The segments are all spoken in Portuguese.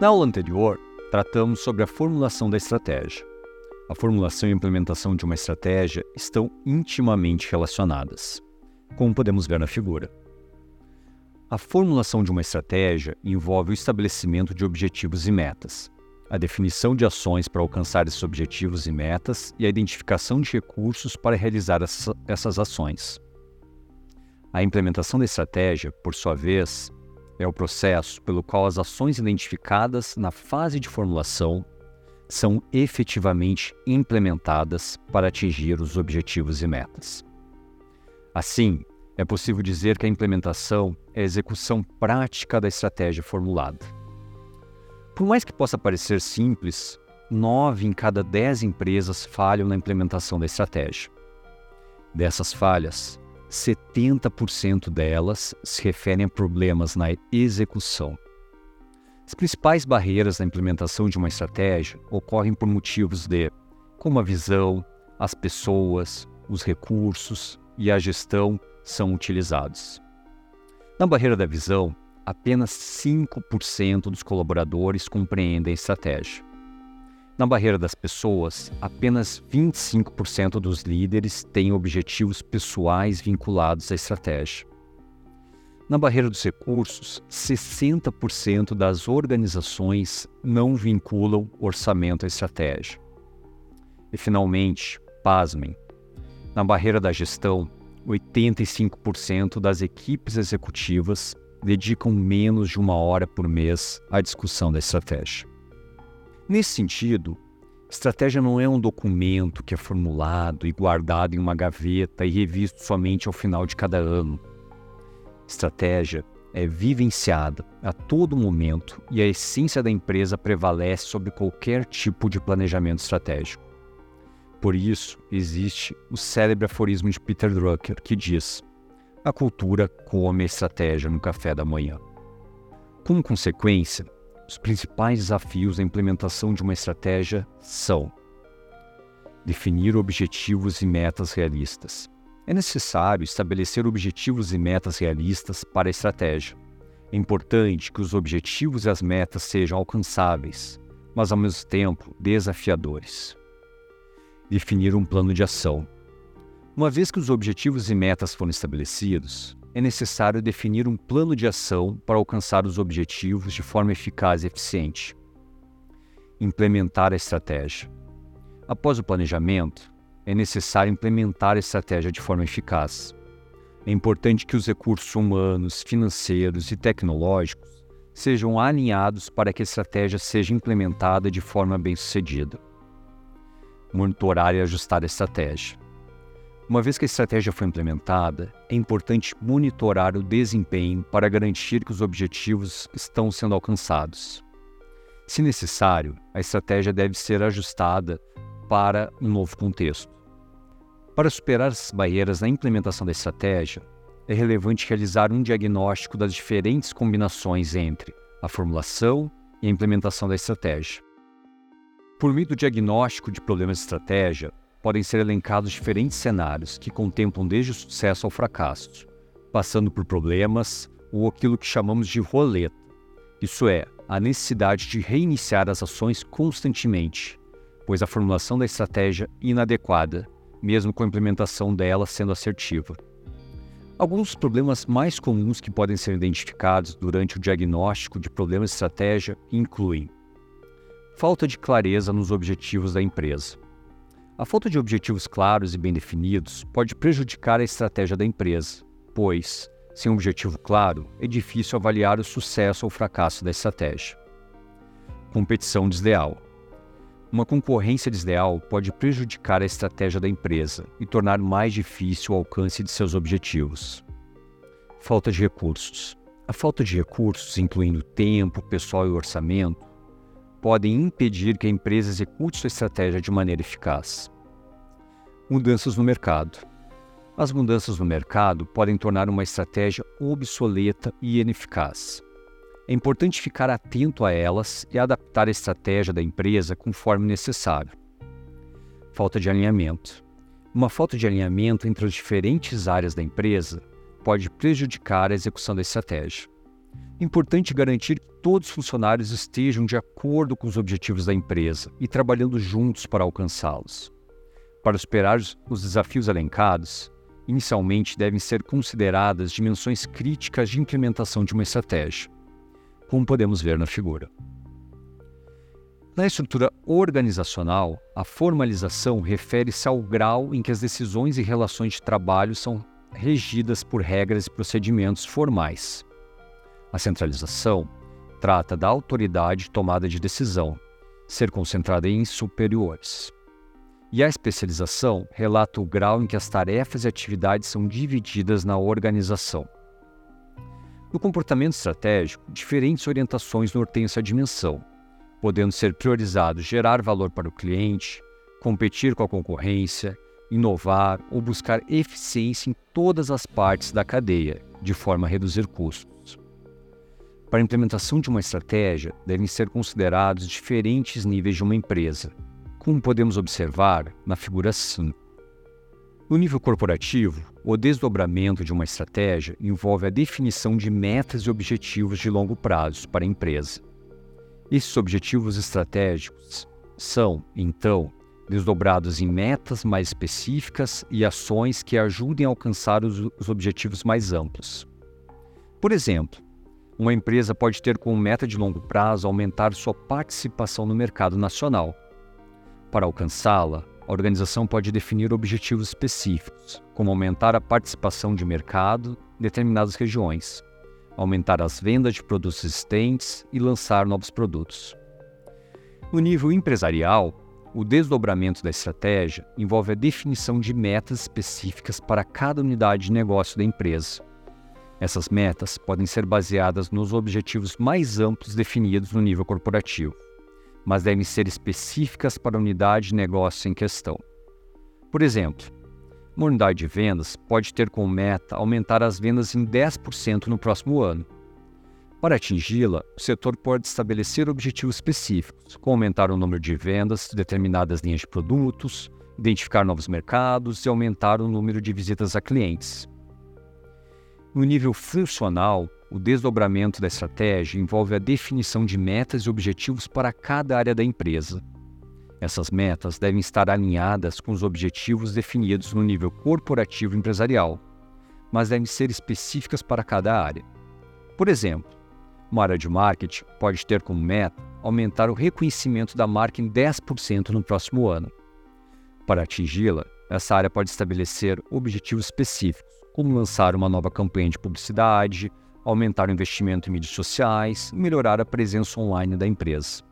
Na aula anterior, tratamos sobre a formulação da estratégia. A formulação e a implementação de uma estratégia estão intimamente relacionadas, como podemos ver na figura. A formulação de uma estratégia envolve o estabelecimento de objetivos e metas, a definição de ações para alcançar esses objetivos e metas e a identificação de recursos para realizar essas ações. A implementação da estratégia, por sua vez, é o processo pelo qual as ações identificadas na fase de formulação são efetivamente implementadas para atingir os objetivos e metas. Assim, é possível dizer que a implementação é a execução prática da estratégia formulada. Por mais que possa parecer simples, nove em cada dez empresas falham na implementação da estratégia. Dessas falhas, 70% delas se referem a problemas na execução. As principais barreiras na implementação de uma estratégia ocorrem por motivos de como a visão, as pessoas, os recursos e a gestão são utilizados. Na barreira da visão, apenas 5% dos colaboradores compreendem a estratégia. Na barreira das pessoas, apenas 25% dos líderes têm objetivos pessoais vinculados à estratégia. Na barreira dos recursos, 60% das organizações não vinculam orçamento à estratégia. E, finalmente, pasmem, na barreira da gestão, 85% das equipes executivas dedicam menos de uma hora por mês à discussão da estratégia. Nesse sentido, estratégia não é um documento que é formulado e guardado em uma gaveta e revisto somente ao final de cada ano. Estratégia é vivenciada a todo momento e a essência da empresa prevalece sobre qualquer tipo de planejamento estratégico. Por isso, existe o célebre aforismo de Peter Drucker que diz: a cultura come a estratégia no café da manhã. Como consequência, os principais desafios da implementação de uma estratégia são definir objetivos e metas realistas. É necessário estabelecer objetivos e metas realistas para a estratégia. É importante que os objetivos e as metas sejam alcançáveis, mas ao mesmo tempo desafiadores. Definir um plano de ação. Uma vez que os objetivos e metas foram estabelecidos, é necessário definir um plano de ação para alcançar os objetivos de forma eficaz e eficiente. Implementar a estratégia. Após o planejamento, é necessário implementar a estratégia de forma eficaz. É importante que os recursos humanos, financeiros e tecnológicos sejam alinhados para que a estratégia seja implementada de forma bem-sucedida. Monitorar e ajustar a estratégia. Uma vez que a estratégia foi implementada, é importante monitorar o desempenho para garantir que os objetivos estão sendo alcançados. Se necessário, a estratégia deve ser ajustada para um novo contexto. Para superar essas barreiras na implementação da estratégia, é relevante realizar um diagnóstico das diferentes combinações entre a formulação e a implementação da estratégia. Por meio do diagnóstico de problemas de estratégia, podem ser elencados diferentes cenários que contemplam desde o sucesso ao fracasso, passando por problemas ou aquilo que chamamos de roleta, isso é, a necessidade de reiniciar as ações constantemente, pois a formulação da estratégia inadequada, mesmo com a implementação dela sendo assertiva. Alguns dos problemas mais comuns que podem ser identificados durante o diagnóstico de problemas de estratégia incluem falta de clareza nos objetivos da empresa a falta de objetivos claros e bem definidos pode prejudicar a estratégia da empresa, pois, sem um objetivo claro, é difícil avaliar o sucesso ou fracasso da estratégia. Competição desleal. Uma concorrência desleal pode prejudicar a estratégia da empresa e tornar mais difícil o alcance de seus objetivos. Falta de recursos. A falta de recursos, incluindo tempo, pessoal e orçamento, podem impedir que a empresa execute sua estratégia de maneira eficaz. Mudanças no mercado. As mudanças no mercado podem tornar uma estratégia obsoleta e ineficaz. É importante ficar atento a elas e adaptar a estratégia da empresa conforme necessário. Falta de alinhamento. Uma falta de alinhamento entre as diferentes áreas da empresa pode prejudicar a execução da estratégia. Importante garantir que todos os funcionários estejam de acordo com os objetivos da empresa e trabalhando juntos para alcançá-los. Para superar os desafios elencados, inicialmente devem ser consideradas dimensões críticas de implementação de uma estratégia, como podemos ver na figura. Na estrutura organizacional, a formalização refere-se ao grau em que as decisões e relações de trabalho são regidas por regras e procedimentos formais. A centralização trata da autoridade de tomada de decisão, ser concentrada em superiores. E a especialização relata o grau em que as tarefas e atividades são divididas na organização. No comportamento estratégico, diferentes orientações norteiam essa dimensão, podendo ser priorizados gerar valor para o cliente, competir com a concorrência, inovar ou buscar eficiência em todas as partes da cadeia, de forma a reduzir custos. Para a implementação de uma estratégia, devem ser considerados diferentes níveis de uma empresa, como podemos observar na figura 5. No nível corporativo, o desdobramento de uma estratégia envolve a definição de metas e objetivos de longo prazo para a empresa. Esses objetivos estratégicos são, então, desdobrados em metas mais específicas e ações que ajudem a alcançar os, os objetivos mais amplos. Por exemplo, uma empresa pode ter como meta de longo prazo aumentar sua participação no mercado nacional, para alcançá-la, a organização pode definir objetivos específicos, como aumentar a participação de mercado em determinadas regiões, aumentar as vendas de produtos existentes e lançar novos produtos. No nível empresarial, o desdobramento da estratégia envolve a definição de metas específicas para cada unidade de negócio da empresa. Essas metas podem ser baseadas nos objetivos mais amplos definidos no nível corporativo mas devem ser específicas para a unidade de negócio em questão. Por exemplo, uma unidade de vendas pode ter como meta aumentar as vendas em 10% no próximo ano. Para atingi-la, o setor pode estabelecer objetivos específicos, como aumentar o número de vendas de determinadas linhas de produtos, identificar novos mercados e aumentar o número de visitas a clientes. No nível funcional, o desdobramento da estratégia envolve a definição de metas e objetivos para cada área da empresa. Essas metas devem estar alinhadas com os objetivos definidos no nível corporativo empresarial, mas devem ser específicas para cada área. Por exemplo, uma área de marketing pode ter como meta aumentar o reconhecimento da marca em 10% no próximo ano. Para atingi-la, essa área pode estabelecer objetivos específicos, como lançar uma nova campanha de publicidade, aumentar o investimento em mídias sociais e melhorar a presença online da empresa.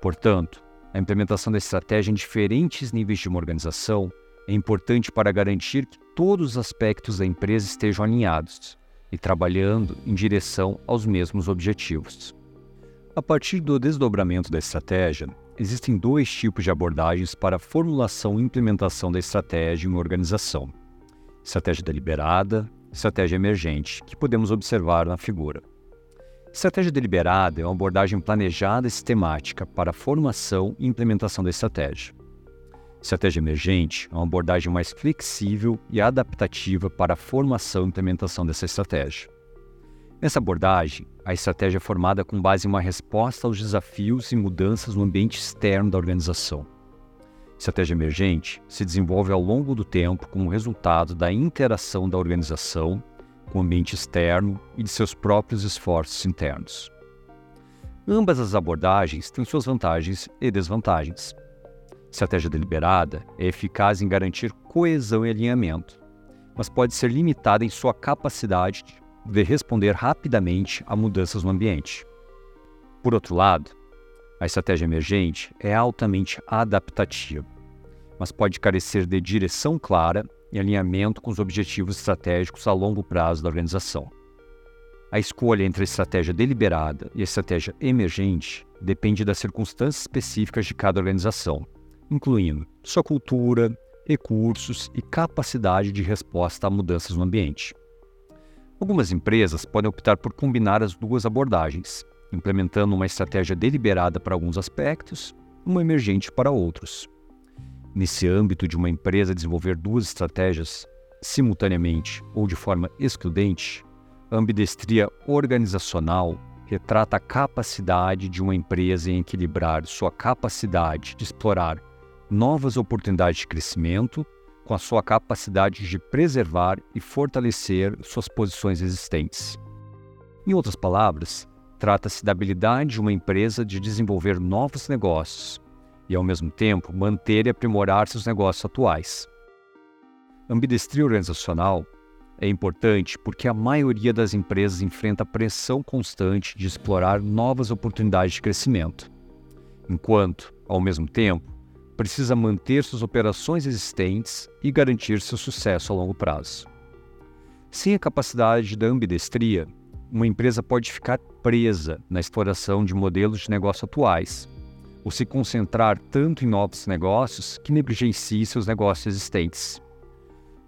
Portanto, a implementação da estratégia em diferentes níveis de uma organização é importante para garantir que todos os aspectos da empresa estejam alinhados e trabalhando em direção aos mesmos objetivos. A partir do desdobramento da estratégia, existem dois tipos de abordagens para a formulação e implementação da estratégia em uma organização: estratégia deliberada estratégia emergente, que podemos observar na figura. Estratégia deliberada é uma abordagem planejada e sistemática para a formação e implementação da estratégia. Estratégia emergente é uma abordagem mais flexível e adaptativa para a formação e implementação dessa estratégia. Nessa abordagem, a estratégia é formada com base em uma resposta aos desafios e mudanças no ambiente externo da organização Estratégia emergente se desenvolve ao longo do tempo como resultado da interação da organização com o ambiente externo e de seus próprios esforços internos. Ambas as abordagens têm suas vantagens e desvantagens. Estratégia deliberada é eficaz em garantir coesão e alinhamento, mas pode ser limitada em sua capacidade de responder rapidamente a mudanças no ambiente. Por outro lado, a estratégia emergente é altamente adaptativa, mas pode carecer de direção clara e alinhamento com os objetivos estratégicos a longo prazo da organização. A escolha entre a estratégia deliberada e a estratégia emergente depende das circunstâncias específicas de cada organização, incluindo sua cultura, recursos e capacidade de resposta a mudanças no ambiente. Algumas empresas podem optar por combinar as duas abordagens, implementando uma estratégia deliberada para alguns aspectos, uma emergente para outros. Nesse âmbito de uma empresa desenvolver duas estratégias simultaneamente ou de forma excludente, a ambidestria organizacional retrata a capacidade de uma empresa em equilibrar sua capacidade de explorar novas oportunidades de crescimento com a sua capacidade de preservar e fortalecer suas posições existentes. Em outras palavras, trata-se da habilidade de uma empresa de desenvolver novos negócios e, ao mesmo tempo, manter e aprimorar seus negócios atuais. ambidestria organizacional é importante porque a maioria das empresas enfrenta pressão constante de explorar novas oportunidades de crescimento, enquanto, ao mesmo tempo, precisa manter suas operações existentes e garantir seu sucesso a longo prazo. Sem a capacidade da ambidestria, uma empresa pode ficar presa na exploração de modelos de negócio atuais, ou se concentrar tanto em novos negócios que negligencie seus negócios existentes.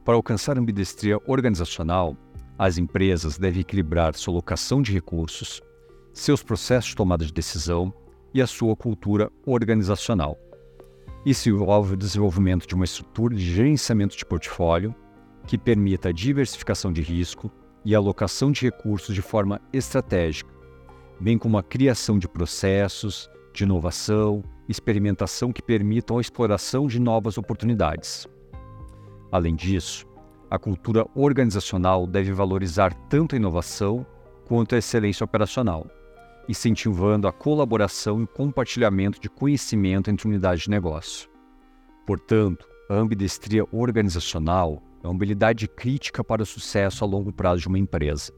Para alcançar a ambidestria organizacional, as empresas devem equilibrar sua alocação de recursos, seus processos de tomada de decisão e a sua cultura organizacional. Isso envolve o desenvolvimento de uma estrutura de gerenciamento de portfólio que permita a diversificação de risco e alocação de recursos de forma estratégica, bem como a criação de processos de inovação experimentação que permitam a exploração de novas oportunidades. Além disso, a cultura organizacional deve valorizar tanto a inovação quanto a excelência operacional, incentivando a colaboração e compartilhamento de conhecimento entre unidades de negócio. Portanto, a ambidestria organizacional é uma habilidade crítica para o sucesso a longo prazo de uma empresa,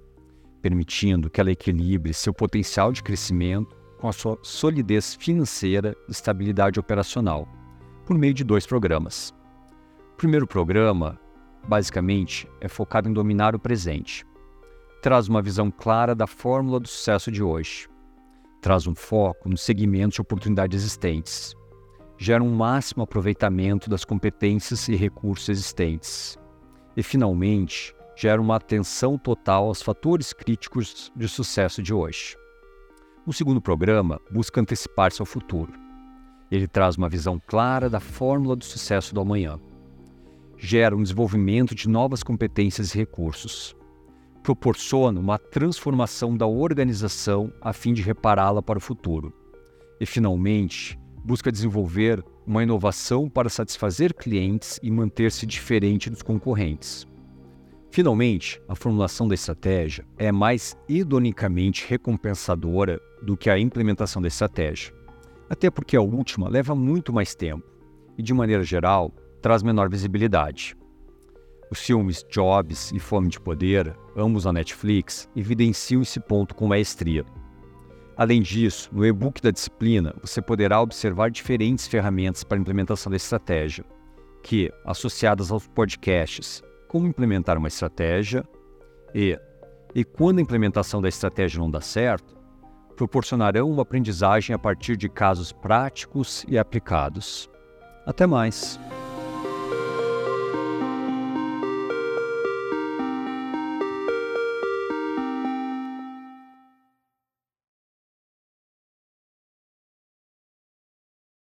permitindo que ela equilibre seu potencial de crescimento com a sua solidez financeira e estabilidade operacional, por meio de dois programas. O primeiro programa, basicamente, é focado em dominar o presente. Traz uma visão clara da fórmula do sucesso de hoje. Traz um foco nos segmentos de oportunidades existentes. Gera um máximo aproveitamento das competências e recursos existentes. E, finalmente, gera uma atenção total aos fatores críticos de sucesso de hoje. O segundo programa busca antecipar-se ao futuro. Ele traz uma visão clara da fórmula do sucesso do amanhã gera um desenvolvimento de novas competências e recursos. Proporciona uma transformação da organização a fim de repará-la para o futuro. E, finalmente, busca desenvolver uma inovação para satisfazer clientes e manter-se diferente dos concorrentes. Finalmente, a formulação da estratégia é mais hedonicamente recompensadora do que a implementação da estratégia, até porque a última leva muito mais tempo e, de maneira geral, traz menor visibilidade. Os filmes Jobs e Fome de Poder, ambos na Netflix, evidenciam esse ponto com maestria. Além disso, no e-book da disciplina, você poderá observar diferentes ferramentas para implementação da estratégia, que, associadas aos podcasts Como Implementar uma Estratégia e E quando a implementação da estratégia não dá certo, proporcionarão uma aprendizagem a partir de casos práticos e aplicados. Até mais!